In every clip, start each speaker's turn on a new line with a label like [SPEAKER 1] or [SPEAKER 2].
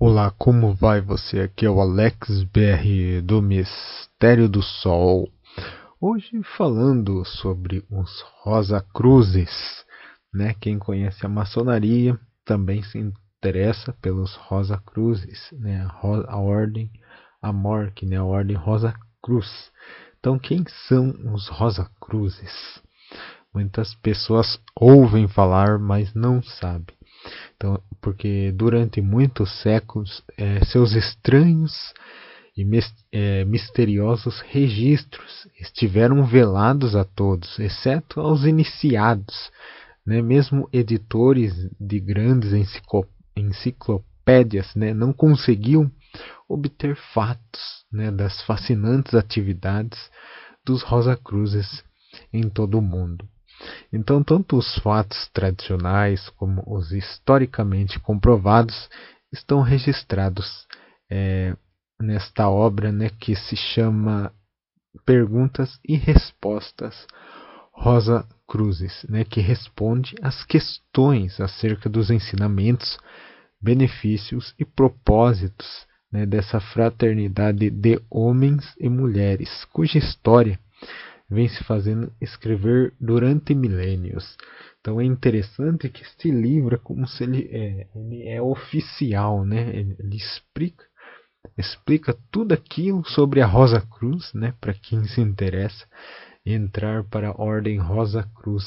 [SPEAKER 1] Olá, como vai você? Aqui é o Alex BR do Mistério do Sol. Hoje falando sobre os Rosa Cruzes, né? Quem conhece a maçonaria também se interessa pelos Rosa Cruzes, né? A, ordem, a Mork, né? A ordem Rosa Cruz. Então, quem são os Rosa Cruzes? Muitas pessoas ouvem falar, mas não sabem. Então, porque durante muitos séculos é, seus estranhos e é, misteriosos registros estiveram velados a todos, exceto aos iniciados. Né? Mesmo editores de grandes enciclopédias né? não conseguiam obter fatos né? das fascinantes atividades dos Rosa Cruzes em todo o mundo. Então, tanto os fatos tradicionais como os historicamente comprovados estão registrados é, nesta obra né, que se chama Perguntas e Respostas Rosa Cruzes, né, que responde às questões acerca dos ensinamentos, benefícios e propósitos né, dessa fraternidade de homens e mulheres, cuja história vem se fazendo escrever durante milênios. Então é interessante que este livro é como se ele é, ele é oficial, né? Ele, ele explica explica tudo aquilo sobre a Rosa Cruz, né? Para quem se interessa entrar para a Ordem Rosa Cruz.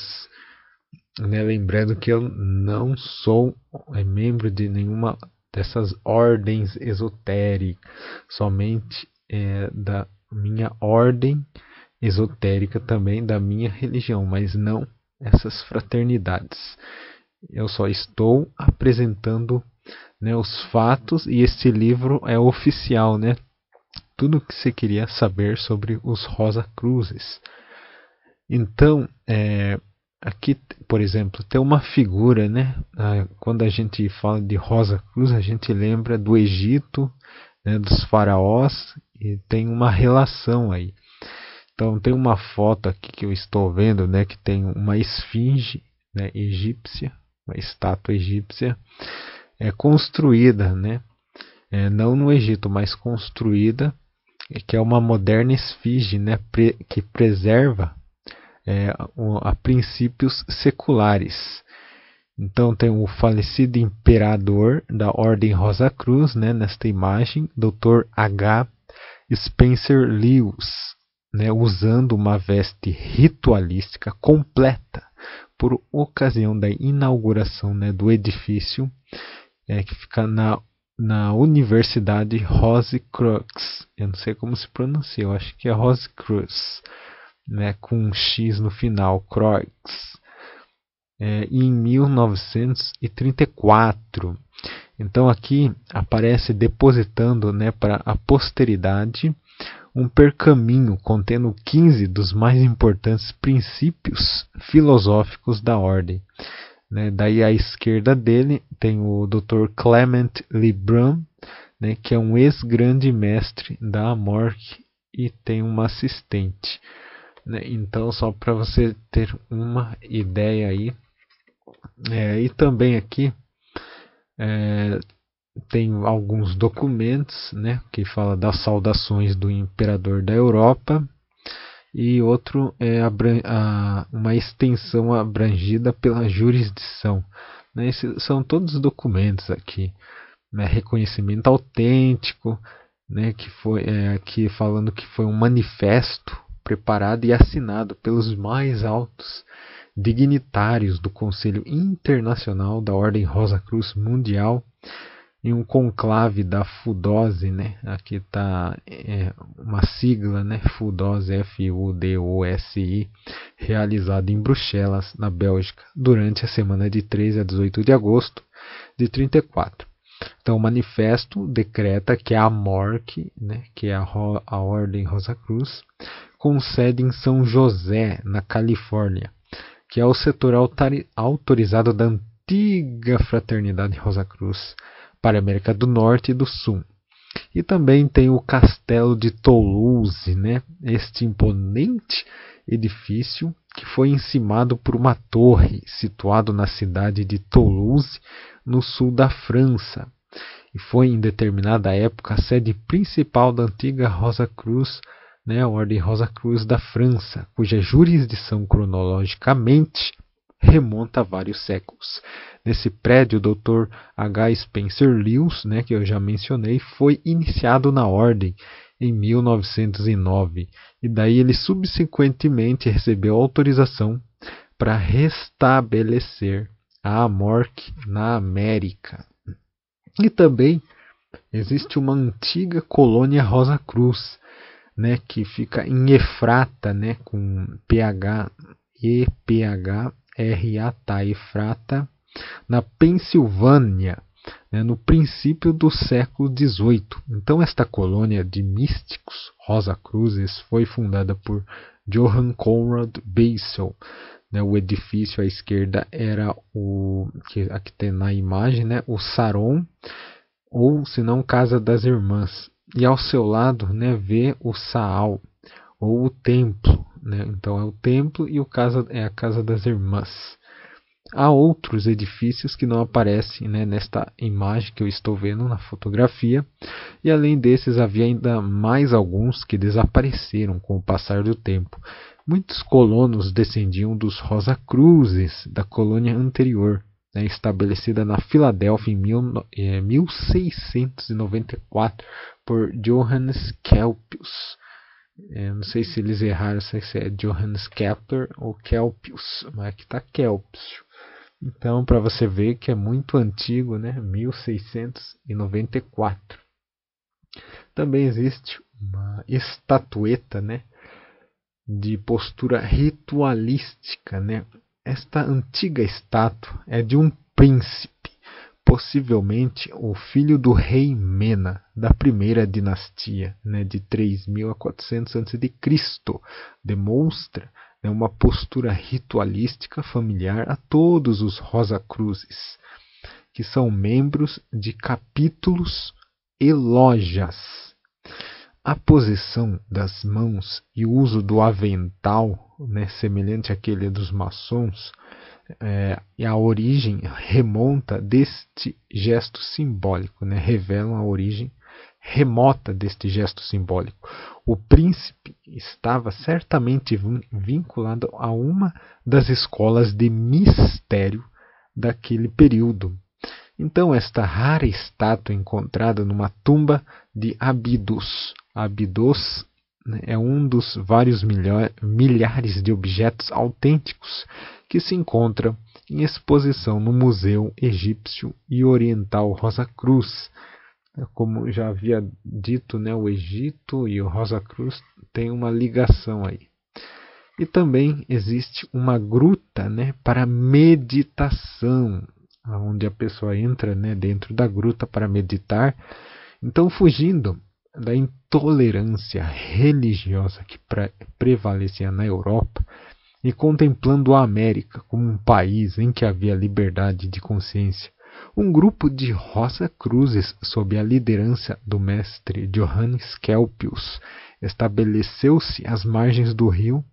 [SPEAKER 1] Né? Lembrando que eu não sou é, membro de nenhuma dessas ordens esotéricas, somente é, da minha ordem esotérica também da minha religião, mas não essas fraternidades. Eu só estou apresentando né, os fatos e este livro é oficial, né? Tudo que você queria saber sobre os Rosa Cruzes. Então, é, aqui, por exemplo, tem uma figura, né? Ah, quando a gente fala de Rosa Cruz, a gente lembra do Egito, né, dos faraós, e tem uma relação aí. Então tem uma foto aqui que eu estou vendo, né, que tem uma esfinge né, egípcia, uma estátua egípcia, é construída, né, é, não no Egito, mas construída, que é uma moderna esfinge, né, pre, que preserva é, a princípios seculares. Então tem o falecido imperador da Ordem Rosa Cruz, né, nesta imagem, Dr. H. Spencer Lewis, né, usando uma veste ritualística completa por ocasião da inauguração né, do edifício é, que fica na, na Universidade Rose Crux. Eu não sei como se pronuncia, eu acho que é Rose Cruz, né, com um X no final, Crux. É, em 1934. Então aqui aparece depositando né, para a posteridade um pergaminho contendo 15 dos mais importantes princípios filosóficos da ordem. Né? Daí à esquerda dele tem o Dr. Clement Lebrun, né, que é um ex-grande mestre da Amorque e tem uma assistente. Né? Então, só para você ter uma ideia aí. É, e também aqui é, tem alguns documentos né, que fala das saudações do imperador da Europa e outro é a, uma extensão abrangida pela jurisdição. Né, esses são todos documentos aqui. Né, reconhecimento autêntico, né, que foi é, aqui falando que foi um manifesto preparado e assinado pelos mais altos dignitários do Conselho Internacional da Ordem Rosa Cruz Mundial em um conclave da FUDOSE, né? Aqui está é, uma sigla, né? FUDOSE, F-U-D-O-S-I, realizada em Bruxelas, na Bélgica, durante a semana de 13 a 18 de agosto de 34. Então, o manifesto decreta que a MORC, né, que é a, a Ordem Rosa Cruz, com sede em São José, na Califórnia, que é o setor autorizado da antiga Fraternidade Rosa Cruz, para a América do Norte e do Sul. E também tem o Castelo de Toulouse, né? este imponente edifício que foi encimado por uma torre situado na cidade de Toulouse, no sul da França. e foi em determinada época a sede principal da antiga Rosa Cruz, né, a Ordem Rosa Cruz da França, cuja jurisdição cronologicamente remonta a vários séculos. Nesse prédio, o Dr. H. Spencer Lewis, né, que eu já mencionei, foi iniciado na ordem em 1909 e daí ele subsequentemente recebeu autorização para restabelecer a AMORC na América. E também existe uma antiga colônia Rosa Cruz, né, que fica em Efrata, né, com PH E R A T Efrata, na Pensilvânia, né, no princípio do século XVIII. Então esta colônia de místicos Rosa Cruzes foi fundada por Johann Conrad Basel. Né, o edifício à esquerda era o que aqui tem na imagem, né, o Saron ou se não Casa das Irmãs. E ao seu lado, né, vê o Saal ou o templo, né? Então é o templo e o casa é a casa das irmãs. Há outros edifícios que não aparecem né, nesta imagem que eu estou vendo na fotografia, e além desses havia ainda mais alguns que desapareceram com o passar do tempo. Muitos colonos descendiam dos Rosa Cruzes da colônia anterior, né, estabelecida na Filadélfia em mil, 1694 eh, por Johannes Kelpius. É, não sei se eles erraram, se é Johannes Kepler ou Kelpius, mas aqui está Kelpius. Então, para você ver que é muito antigo, né? 1694. Também existe uma estatueta, né? De postura ritualística, né? Esta antiga estátua é de um príncipe, possivelmente o filho do rei Mena, da primeira dinastia, né? De 3000 a 400 a.C. Demonstra né, uma postura ritualística familiar a todos os Rosa Cruzes, que são membros de capítulos e lojas. A posição das mãos e o uso do avental, né, semelhante àquele dos maçons, é, e a origem remonta deste gesto simbólico, né, revelam a origem remota deste gesto simbólico. O príncipe estava certamente vinculado a uma das escolas de mistério daquele período. Então, esta rara estátua encontrada numa tumba de Abidos. Abidos é um dos vários milhares de objetos autênticos que se encontram em exposição no Museu Egípcio e Oriental Rosa Cruz, como já havia dito, né, o Egito e o Rosa Cruz têm uma ligação aí. E também existe uma gruta né, para meditação, onde a pessoa entra né, dentro da gruta para meditar. Então, fugindo da intolerância religiosa que pre prevalecia na Europa e contemplando a América como um país em que havia liberdade de consciência, um grupo de Rosa Cruzes, sob a liderança do mestre Johannes Kelpius, estabeleceu-se às margens do rio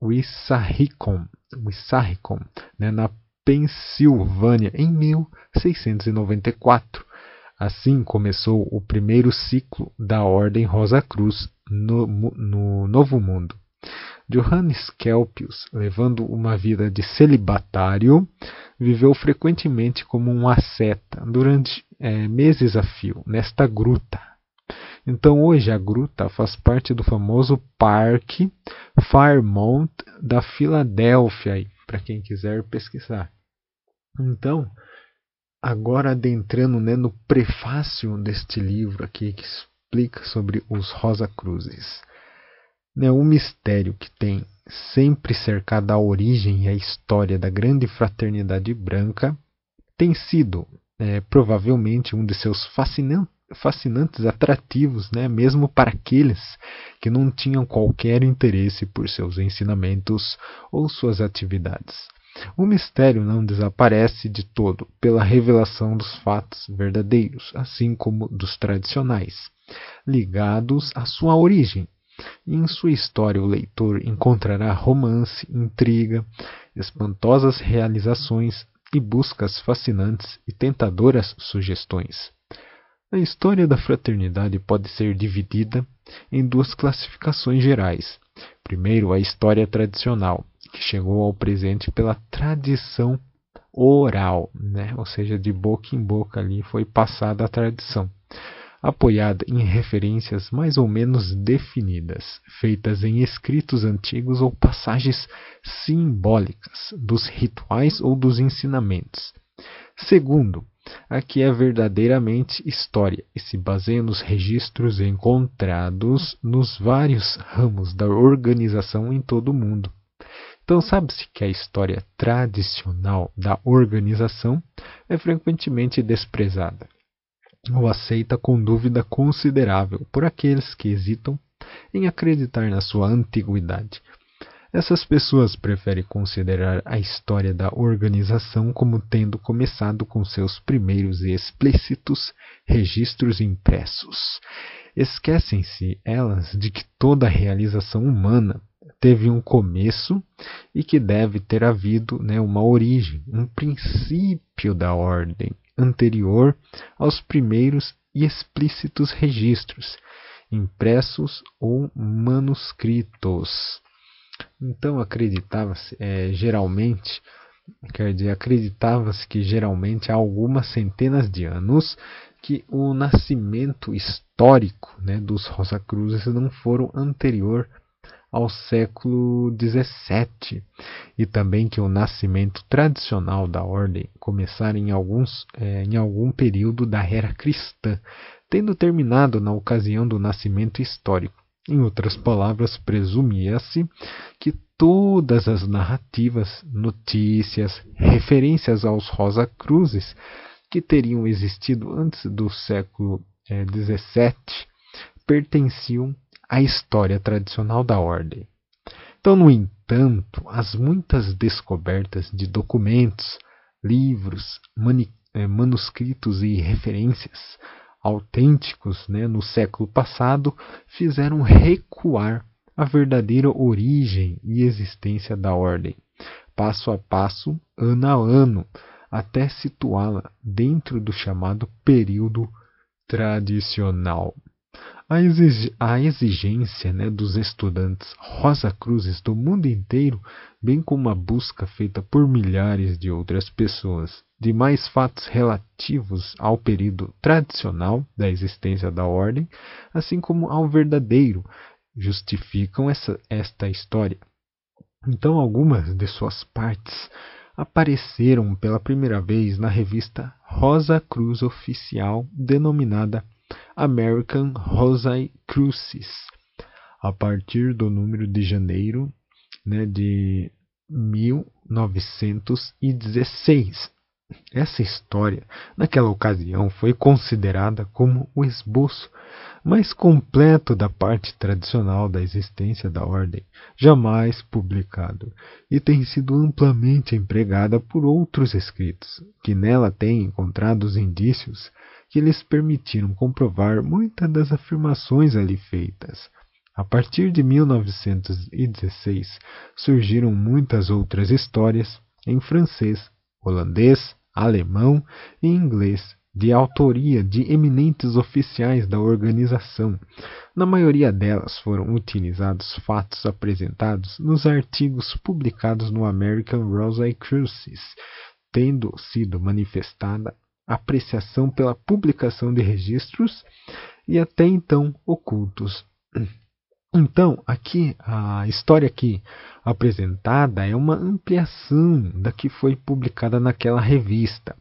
[SPEAKER 1] Wissahickon né, na Pensilvânia, em 1694. Assim começou o primeiro ciclo da Ordem Rosa Cruz no, no Novo Mundo. Johannes Kelpius, levando uma vida de celibatário, viveu frequentemente como um asceta durante é, meses a fio nesta gruta. Então hoje a gruta faz parte do famoso Parque Fairmont da Filadélfia, para quem quiser pesquisar. Então, agora adentrando né, no prefácio deste livro aqui que explica sobre os Rosa Cruzes. Né, o mistério que tem sempre cercado a origem e a história da grande fraternidade branca tem sido é, provavelmente um de seus fascinantes atrativos, né, mesmo para aqueles que não tinham qualquer interesse por seus ensinamentos ou suas atividades. O mistério não desaparece de todo pela revelação dos fatos verdadeiros, assim como dos tradicionais, ligados à sua origem, em sua história, o leitor encontrará romance, intriga, espantosas realizações e buscas fascinantes e tentadoras sugestões. A história da fraternidade pode ser dividida em duas classificações gerais. Primeiro, a história tradicional, que chegou ao presente pela tradição oral, né? ou seja, de boca em boca ali foi passada a tradição, apoiada em referências mais ou menos definidas, feitas em escritos antigos ou passagens simbólicas dos rituais ou dos ensinamentos. Segundo, a que é verdadeiramente história e se baseia nos registros encontrados nos vários ramos da organização em todo o mundo. Então, sabe-se que a história tradicional da organização é frequentemente desprezada ou aceita com dúvida considerável por aqueles que hesitam em acreditar na sua antiguidade. Essas pessoas preferem considerar a história da organização como tendo começado com seus primeiros e explícitos registros impressos. Esquecem-se elas de que toda realização humana teve um começo e que deve ter havido né, uma origem, um princípio da ordem anterior aos primeiros e explícitos registros, impressos ou manuscritos. Então acreditava-se é, geralmente, quer dizer, acreditava-se que geralmente há algumas centenas de anos que o nascimento histórico né, dos Rosacruzes não foram anterior ao século XVII e também que o nascimento tradicional da ordem começara em, alguns, é, em algum período da era cristã, tendo terminado na ocasião do nascimento histórico. Em outras palavras, presumia-se que todas as narrativas, notícias, referências aos Rosa Cruzes que teriam existido antes do século XVII é, pertenciam a história tradicional da ordem. Então, no entanto, as muitas descobertas de documentos, livros, eh, manuscritos e referências autênticos né, no século passado fizeram recuar a verdadeira origem e existência da ordem, passo a passo, ano a ano, até situá-la dentro do chamado período tradicional. A exigência né, dos estudantes Rosa Cruzes do mundo inteiro, bem como a busca feita por milhares de outras pessoas de mais fatos relativos ao período tradicional da existência da ordem, assim como ao verdadeiro, justificam essa, esta história. Então, algumas de suas partes apareceram pela primeira vez na revista Rosa Cruz Oficial, denominada American Crucis a partir do número de janeiro né, de 1916. Essa história, naquela ocasião, foi considerada como o esboço mais completo da parte tradicional da existência da ordem, jamais publicado, e tem sido amplamente empregada por outros escritos, que nela têm encontrado os indícios que lhes permitiram comprovar muitas das afirmações ali feitas. A partir de 1916 surgiram muitas outras histórias em francês, holandês, alemão e inglês, de autoria de eminentes oficiais da organização. Na maioria delas foram utilizados fatos apresentados nos artigos publicados no American Rosicrucis, tendo sido manifestada apreciação pela publicação de registros e até então ocultos. Então, aqui a história aqui apresentada é uma ampliação da que foi publicada naquela revista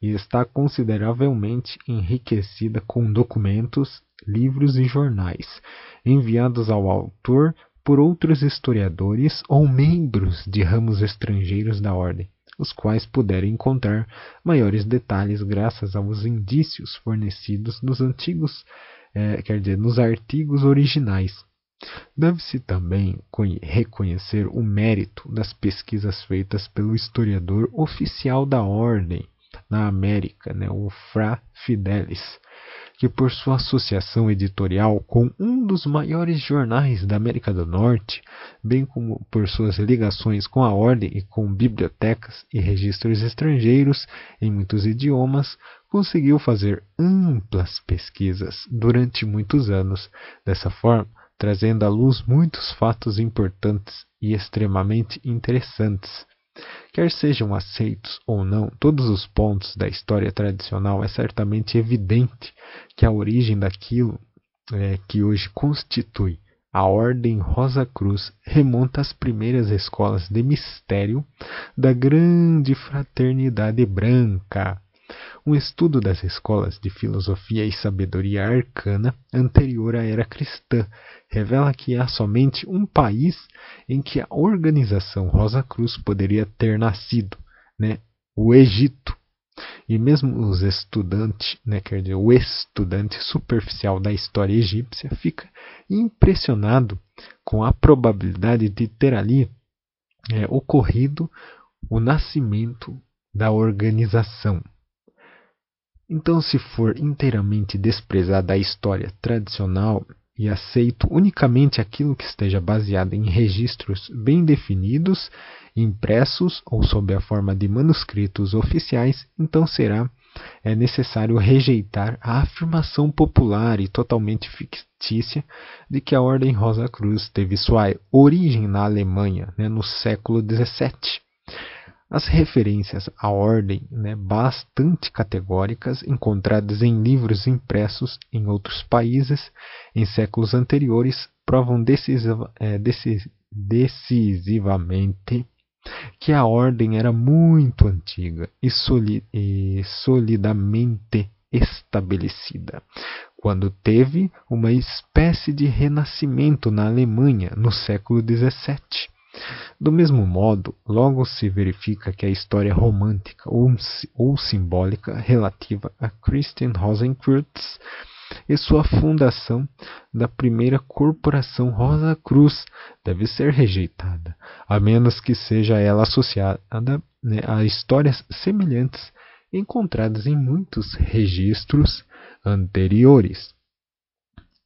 [SPEAKER 1] e está consideravelmente enriquecida com documentos, livros e jornais enviados ao autor por outros historiadores ou membros de ramos estrangeiros da ordem os quais puderam encontrar maiores detalhes graças aos indícios fornecidos nos antigos, é, quer dizer, nos artigos originais. Deve-se também reconhecer o mérito das pesquisas feitas pelo historiador oficial da Ordem na América, né, o Fra Fidelis, que, por sua associação editorial com um dos maiores jornais da América do Norte, bem como por suas ligações com a ordem e com bibliotecas e registros estrangeiros em muitos idiomas, conseguiu fazer amplas pesquisas durante muitos anos. Dessa forma, trazendo à luz muitos fatos importantes e extremamente interessantes. Quer sejam aceitos ou não todos os pontos da história tradicional, é certamente evidente que a origem daquilo é, que hoje constitui a Ordem Rosa Cruz remonta às primeiras escolas de mistério da Grande Fraternidade Branca, um estudo das escolas de filosofia e sabedoria arcana anterior à era cristã revela que há somente um país em que a organização Rosa Cruz poderia ter nascido, né? o Egito. E mesmo os estudantes, né, quer dizer, o estudante superficial da história egípcia fica impressionado com a probabilidade de ter ali é, ocorrido o nascimento da organização. Então, se for inteiramente desprezada a história tradicional e aceito unicamente aquilo que esteja baseado em registros bem definidos, impressos ou sob a forma de manuscritos oficiais, então será é necessário rejeitar a afirmação popular e totalmente fictícia de que a Ordem Rosa Cruz teve sua origem na Alemanha né, no século XVII. As referências à ordem, né, bastante categóricas, encontradas em livros impressos em outros países em séculos anteriores, provam decisiva, é, decisivamente que a ordem era muito antiga e, soli e solidamente estabelecida, quando teve uma espécie de renascimento na Alemanha no século XVII do mesmo modo, logo se verifica que a história romântica ou, ou simbólica relativa a Christian Rosenkreuz e sua fundação da primeira corporação Rosa Cruz deve ser rejeitada, a menos que seja ela associada né, a histórias semelhantes encontradas em muitos registros anteriores.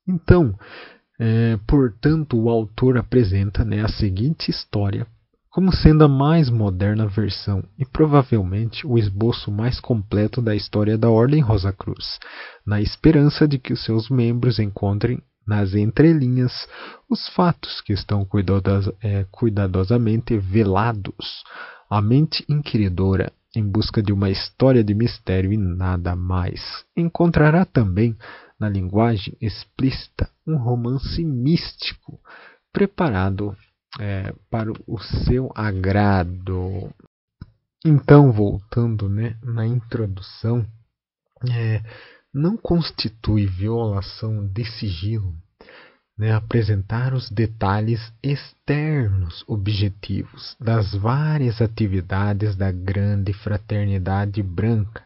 [SPEAKER 1] Então, é, portanto, o autor apresenta né, a seguinte história como sendo a mais moderna versão e provavelmente o esboço mais completo da história da Ordem Rosa Cruz, na esperança de que os seus membros encontrem nas entrelinhas os fatos que estão cuidados, é, cuidadosamente velados. A mente inquiridora, em busca de uma história de mistério e nada mais, encontrará também na linguagem explícita, um romance místico preparado é, para o seu agrado. Então, voltando né, na introdução, é, não constitui violação de sigilo né, apresentar os detalhes externos objetivos das várias atividades da grande fraternidade branca,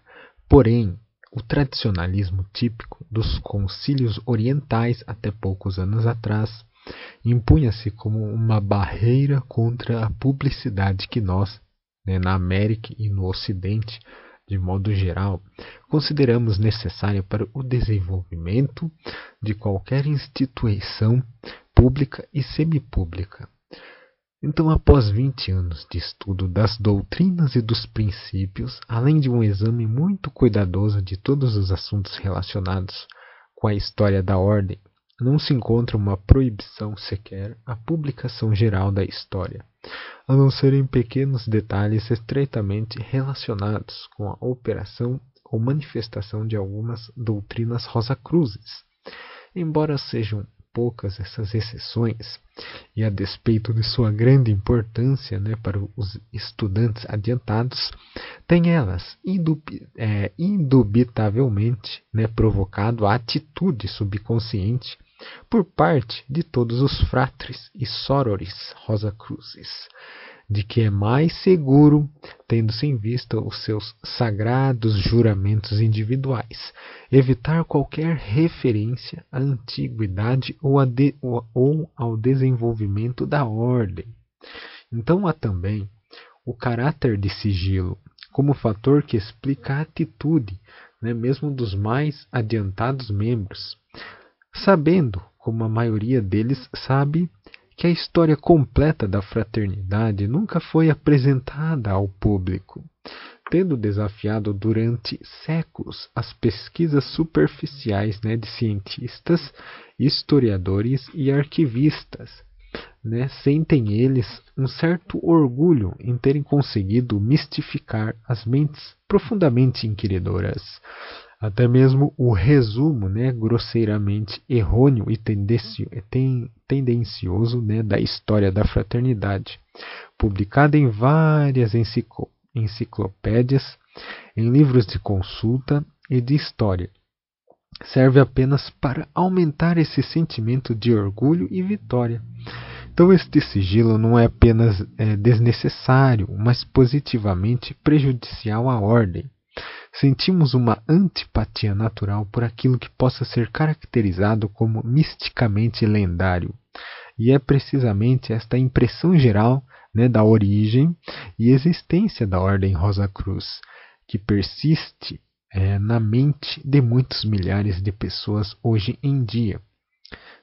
[SPEAKER 1] porém o tradicionalismo típico dos concílios orientais até poucos anos atrás impunha-se como uma barreira contra a publicidade que nós, né, na América e no Ocidente, de modo geral, consideramos necessária para o desenvolvimento de qualquer instituição pública e semipública. Então, após 20 anos de estudo das doutrinas e dos princípios, além de um exame muito cuidadoso de todos os assuntos relacionados com a história da ordem, não se encontra uma proibição sequer à publicação geral da história, a não ser em pequenos detalhes estreitamente relacionados com a operação ou manifestação de algumas doutrinas rosacruzes. Embora sejam poucas essas exceções, e a despeito de sua grande importância né, para os estudantes adiantados, tem elas é, indubitavelmente né, provocado a atitude subconsciente por parte de todos os fratres e sorores Rosacruzes de que é mais seguro, tendo-se em vista os seus sagrados juramentos individuais, evitar qualquer referência à antiguidade ou, de, ou, ao desenvolvimento da ordem. Então há também o caráter de sigilo como fator que explica a atitude né, mesmo dos mais adiantados membros, sabendo, como a maioria deles sabe, que a história completa da fraternidade nunca foi apresentada ao público, tendo desafiado durante séculos as pesquisas superficiais né, de cientistas, historiadores e arquivistas. Né, sentem eles um certo orgulho em terem conseguido mistificar as mentes profundamente inquiridoras. Até mesmo o resumo né, grosseiramente errôneo e tendencioso né, da história da fraternidade, publicada em várias enciclopédias, em livros de consulta e de história, serve apenas para aumentar esse sentimento de orgulho e vitória. Então, este sigilo não é apenas é, desnecessário, mas positivamente prejudicial à ordem. Sentimos uma antipatia natural por aquilo que possa ser caracterizado como misticamente lendário. E é precisamente esta impressão geral né, da origem e existência da Ordem Rosa Cruz que persiste é, na mente de muitos milhares de pessoas hoje em dia.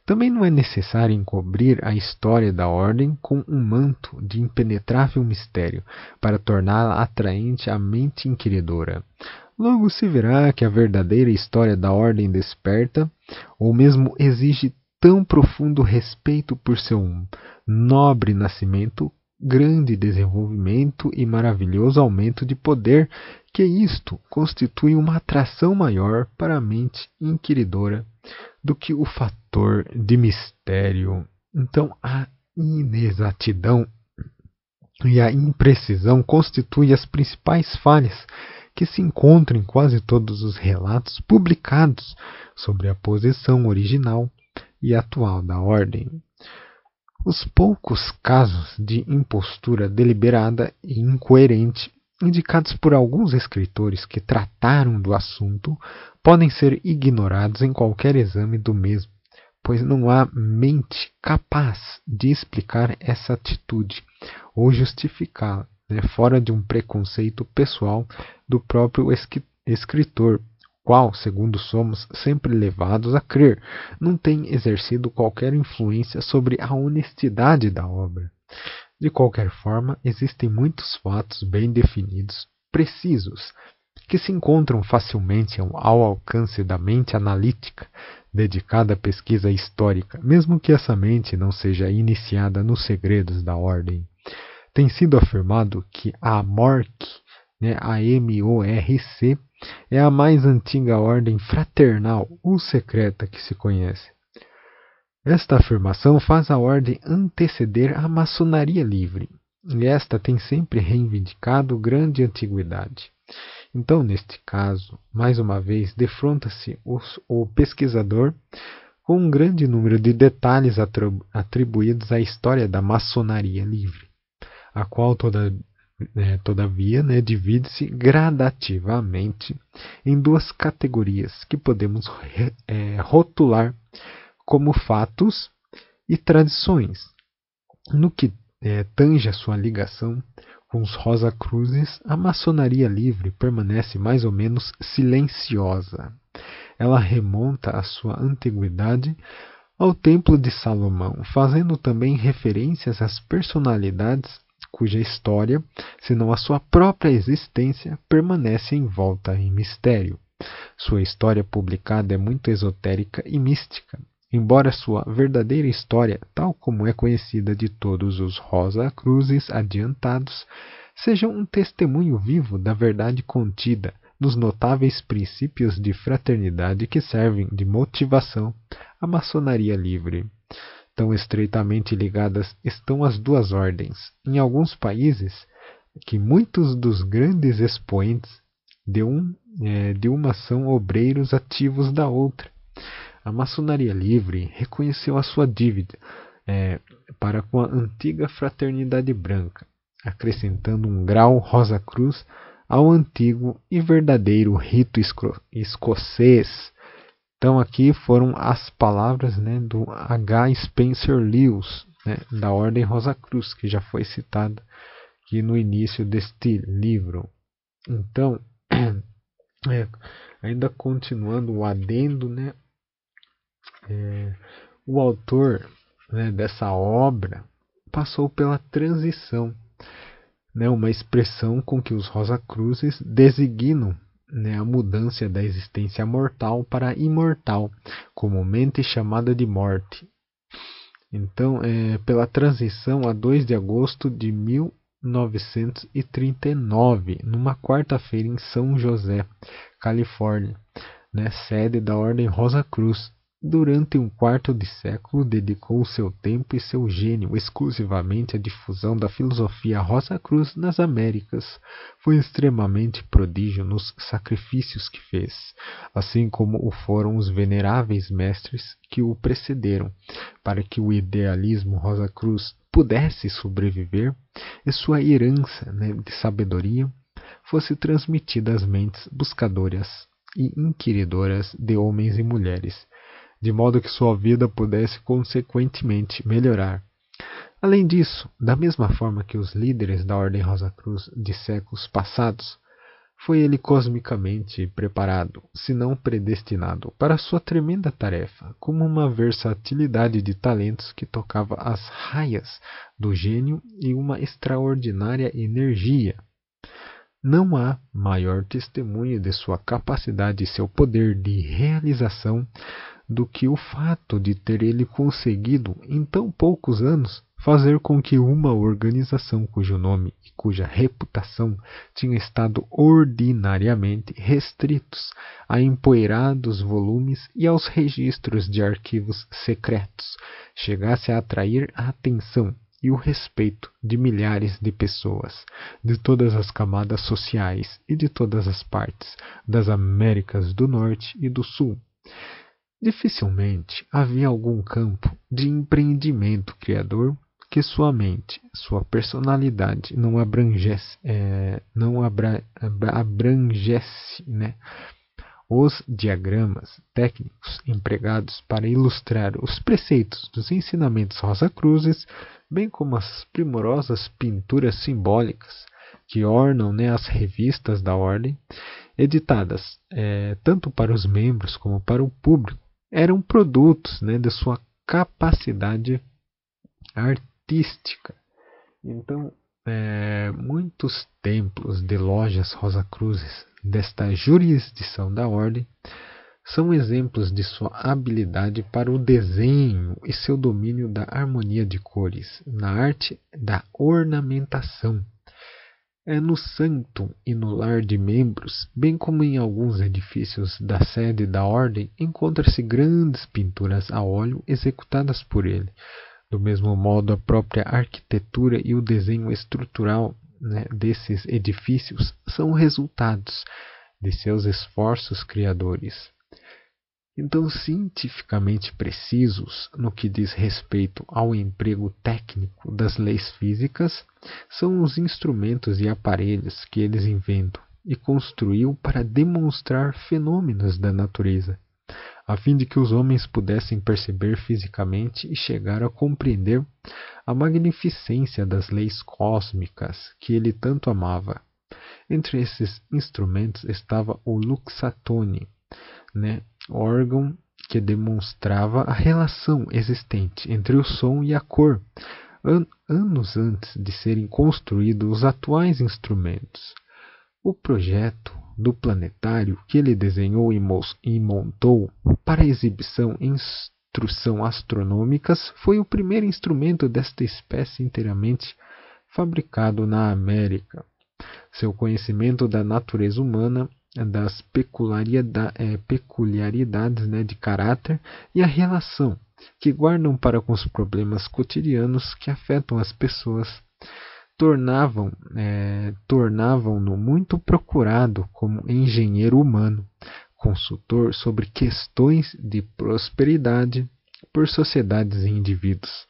[SPEAKER 1] Também não é necessário encobrir a história da ordem com um manto de impenetrável mistério para torná-la atraente à mente inquiridora. Logo se verá que a verdadeira história da ordem desperta, ou mesmo exige tão profundo respeito por seu nobre nascimento, grande desenvolvimento e maravilhoso aumento de poder, que isto constitui uma atração maior para a mente inquiridora do que o fator de mistério. Então, a inexatidão e a imprecisão constituem as principais falhas que se encontram em quase todos os relatos publicados sobre a posição original e atual da ordem. Os poucos casos de impostura deliberada e incoerente indicados por alguns escritores que trataram do assunto podem ser ignorados em qualquer exame do mesmo, pois não há mente capaz de explicar essa atitude ou justificá-la, né, fora de um preconceito pessoal do próprio escritor, qual, segundo somos sempre levados a crer, não tem exercido qualquer influência sobre a honestidade da obra. De qualquer forma, existem muitos fatos bem definidos, precisos, que se encontram facilmente ao alcance da mente analítica dedicada à pesquisa histórica, mesmo que essa mente não seja iniciada nos segredos da ordem. Tem sido afirmado que a MORC, né, a M-O-R-C, é a mais antiga ordem fraternal ou secreta que se conhece. Esta afirmação faz a ordem anteceder a maçonaria livre, e esta tem sempre reivindicado grande antiguidade. Então, neste caso, mais uma vez, defronta-se o pesquisador com um grande número de detalhes atribuídos à história da maçonaria livre, a qual, toda, é, todavia, né, divide-se gradativamente em duas categorias que podemos é, rotular como fatos e tradições. No que é, tange a sua ligação com os Rosa Cruzes, a maçonaria livre permanece mais ou menos silenciosa. Ela remonta a sua antiguidade ao Templo de Salomão, fazendo também referências às personalidades cuja história, se não a sua própria existência, permanece envolta em mistério. Sua história publicada é muito esotérica e mística, embora sua verdadeira história, tal como é conhecida de todos os Rosa Cruzes adiantados, seja um testemunho vivo da verdade contida nos notáveis princípios de fraternidade que servem de motivação à maçonaria livre. Tão estreitamente ligadas estão as duas ordens. Em alguns países, que muitos dos grandes expoentes de, um, é, de uma são obreiros ativos da outra a maçonaria livre reconheceu a sua dívida é, para com a antiga fraternidade branca, acrescentando um grau Rosa Cruz ao antigo e verdadeiro rito escocês. Então aqui foram as palavras né, do H. Spencer Lewis, né, da Ordem Rosa Cruz, que já foi citada aqui no início deste livro. Então, É, ainda continuando o adendo, né? É, o autor né, dessa obra passou pela transição, né, uma expressão com que os Rosacruzes designam né, a mudança da existência mortal para imortal, comumente chamada de morte. Então, é, pela transição a 2 de agosto de 1939, numa quarta-feira em São José, Califórnia, né, sede da Ordem Rosa Cruz, Durante um quarto de século, dedicou seu tempo e seu gênio exclusivamente à difusão da filosofia Rosa Cruz nas Américas. Foi extremamente prodígio nos sacrifícios que fez, assim como o foram os veneráveis mestres que o precederam, para que o idealismo Rosa Cruz pudesse sobreviver e sua herança né, de sabedoria fosse transmitida às mentes buscadoras e inquiridoras de homens e mulheres de modo que sua vida pudesse consequentemente melhorar. Além disso, da mesma forma que os líderes da Ordem Rosa Cruz de séculos passados, foi ele cosmicamente preparado, se não predestinado, para sua tremenda tarefa, como uma versatilidade de talentos que tocava as raias do gênio e uma extraordinária energia. Não há maior testemunho de sua capacidade e seu poder de realização do que o fato de ter ele conseguido, em tão poucos anos, fazer com que uma organização cujo nome e cuja reputação tinham estado ordinariamente restritos a empoeirados volumes e aos registros de arquivos secretos, chegasse a atrair a atenção e o respeito de milhares de pessoas, de todas as camadas sociais e de todas as partes das Américas do Norte e do Sul. Dificilmente havia algum campo de empreendimento criador que sua mente, sua personalidade não abrangesse, é, não abra, abrangesse né? os diagramas técnicos empregados para ilustrar os preceitos dos ensinamentos Rosa Cruzes, bem como as primorosas pinturas simbólicas que ornam né, as revistas da ordem, editadas é, tanto para os membros como para o público eram produtos né, da sua capacidade artística. Então, é, muitos templos de lojas Rosa Cruzes desta jurisdição da ordem são exemplos de sua habilidade para o desenho e seu domínio da harmonia de cores, na arte da ornamentação é no santo e no lar de membros, bem como em alguns edifícios da sede da ordem, encontram-se grandes pinturas a óleo executadas por ele. Do mesmo modo, a própria arquitetura e o desenho estrutural né, desses edifícios são resultados de seus esforços criadores. Então, cientificamente precisos no que diz respeito ao emprego técnico das leis físicas, são os instrumentos e aparelhos que eles inventam e construiu para demonstrar fenômenos da natureza, a fim de que os homens pudessem perceber fisicamente e chegar a compreender a magnificência das leis cósmicas que ele tanto amava. Entre esses instrumentos estava o Luxatone, né, órgão que demonstrava a relação existente entre o som e a cor, an anos antes de serem construídos os atuais instrumentos. O projeto do planetário que ele desenhou e montou para exibição e instrução astronômicas foi o primeiro instrumento desta espécie inteiramente fabricado na América. Seu conhecimento da natureza humana das é, peculiaridades né, de caráter e a relação que guardam para com os problemas cotidianos que afetam as pessoas tornavam é, tornavam-no muito procurado como engenheiro humano, consultor sobre questões de prosperidade por sociedades e indivíduos.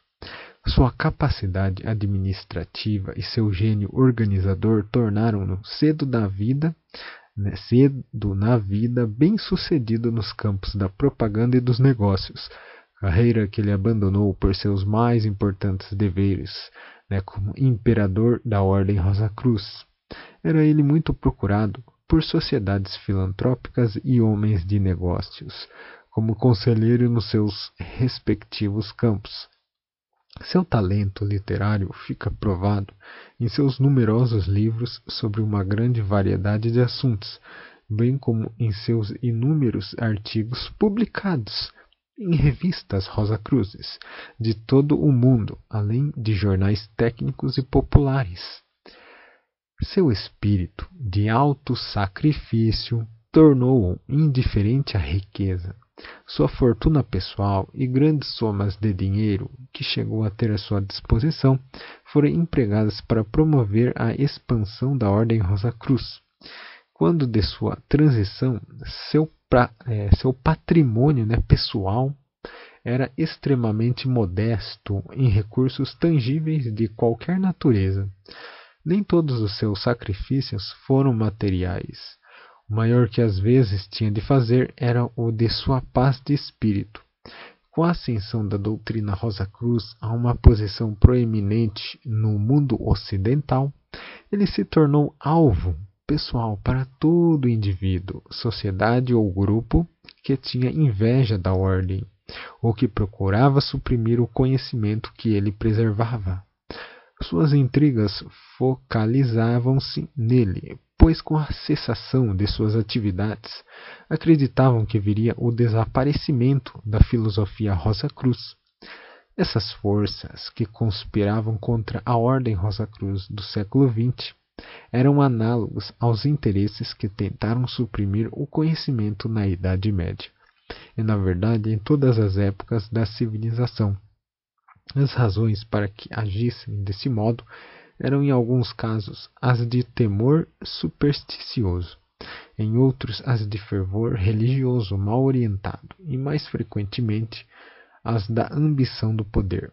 [SPEAKER 1] Sua capacidade administrativa e seu gênio organizador tornaram-no cedo da vida cedo na vida, bem sucedido nos campos da propaganda e dos negócios, carreira que ele abandonou por seus mais importantes deveres, né, como imperador da Ordem Rosa Cruz. Era ele muito procurado por sociedades filantrópicas e homens de negócios, como conselheiro nos seus respectivos campos. Seu talento literário fica provado em seus numerosos livros sobre uma grande variedade de assuntos, bem como em seus inúmeros artigos publicados em revistas Rosa Cruzes de todo o mundo, além de jornais técnicos e populares. Seu espírito de alto sacrifício tornou-o indiferente à riqueza. Sua fortuna pessoal e grandes somas de dinheiro que chegou a ter à sua disposição foram empregadas para promover a expansão da Ordem Rosa Cruz. Quando de sua transição, seu, pra, é, seu patrimônio né, pessoal era extremamente modesto em recursos tangíveis de qualquer natureza. Nem todos os seus sacrifícios foram materiais. O maior que às vezes tinha de fazer era o de sua paz de espírito. Com a ascensão da doutrina Rosa Cruz a uma posição proeminente no mundo ocidental, ele se tornou alvo pessoal para todo indivíduo, sociedade ou grupo que tinha inveja da ordem ou que procurava suprimir o conhecimento que ele preservava. Suas intrigas focalizavam-se nele, pois com a cessação de suas atividades, acreditavam que viria o desaparecimento da filosofia Rosa Cruz. Essas forças que conspiravam contra a Ordem Rosa Cruz do século XX eram análogos aos interesses que tentaram suprimir o conhecimento na Idade Média, e na verdade em todas as épocas da civilização. As razões para que agissem desse modo eram, em alguns casos, as de temor supersticioso, em outros, as de fervor religioso mal orientado, e mais frequentemente, as da ambição do poder.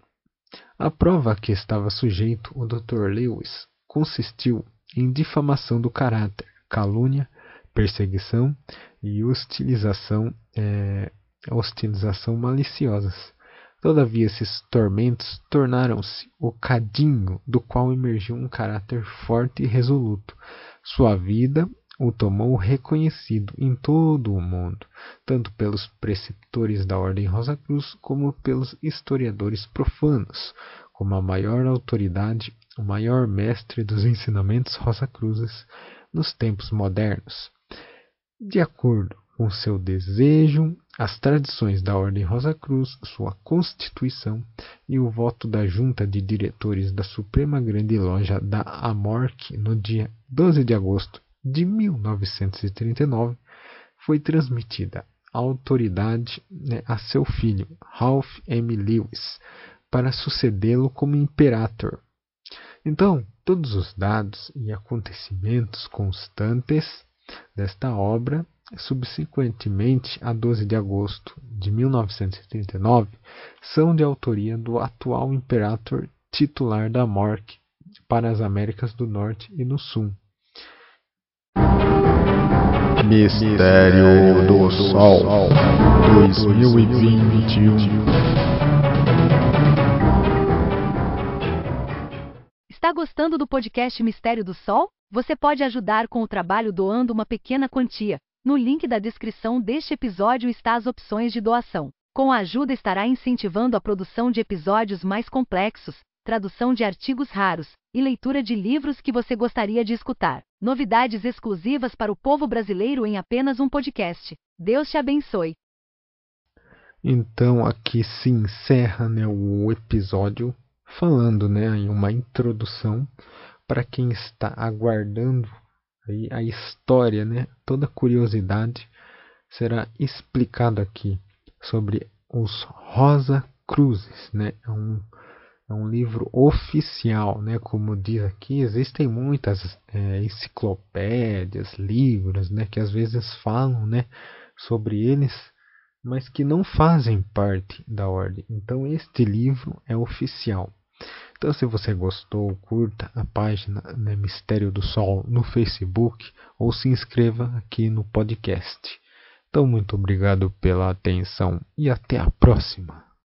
[SPEAKER 1] A prova a que estava sujeito o Dr. Lewis consistiu em difamação do caráter, calúnia, perseguição e hostilização, é, hostilização maliciosas. Todavia, esses tormentos tornaram-se o cadinho do qual emergiu um caráter forte e resoluto. Sua vida o tomou reconhecido em todo o mundo, tanto pelos preceptores da Ordem Rosa Cruz como pelos historiadores profanos, como a maior autoridade, o maior mestre dos ensinamentos Rosa Cruzes nos tempos modernos. De acordo com seu desejo, as tradições da Ordem Rosa Cruz, sua constituição e o voto da Junta de Diretores da Suprema Grande Loja da Amorque no dia 12 de agosto de 1939, foi transmitida a autoridade né, a seu filho, Ralph M. Lewis, para sucedê-lo como imperator. Então, todos os dados e acontecimentos constantes desta obra subsequentemente a 12 de agosto de 1939, são de autoria do atual imperator titular da MORC para as Américas do Norte e do Sul.
[SPEAKER 2] Mistério do Sol 2021
[SPEAKER 3] Está gostando do podcast Mistério do Sol? Você pode ajudar com o trabalho doando uma pequena quantia. No link da descrição deste episódio está as opções de doação. Com a ajuda estará incentivando a produção de episódios mais complexos, tradução de artigos raros e leitura de livros que você gostaria de escutar. Novidades exclusivas para o povo brasileiro em apenas um podcast. Deus te abençoe.
[SPEAKER 1] Então aqui se encerra né, o episódio falando né, em uma introdução para quem está aguardando Aí a história, né, toda curiosidade será explicado aqui sobre os Rosa Cruzes, né? É um, é um livro oficial, né? Como diz aqui, existem muitas é, enciclopédias, livros, né? Que às vezes falam, né? Sobre eles, mas que não fazem parte da ordem. Então este livro é oficial. Então, se você gostou, curta a página né, Mistério do Sol no Facebook ou se inscreva aqui no podcast. Então, muito obrigado pela atenção e até a próxima.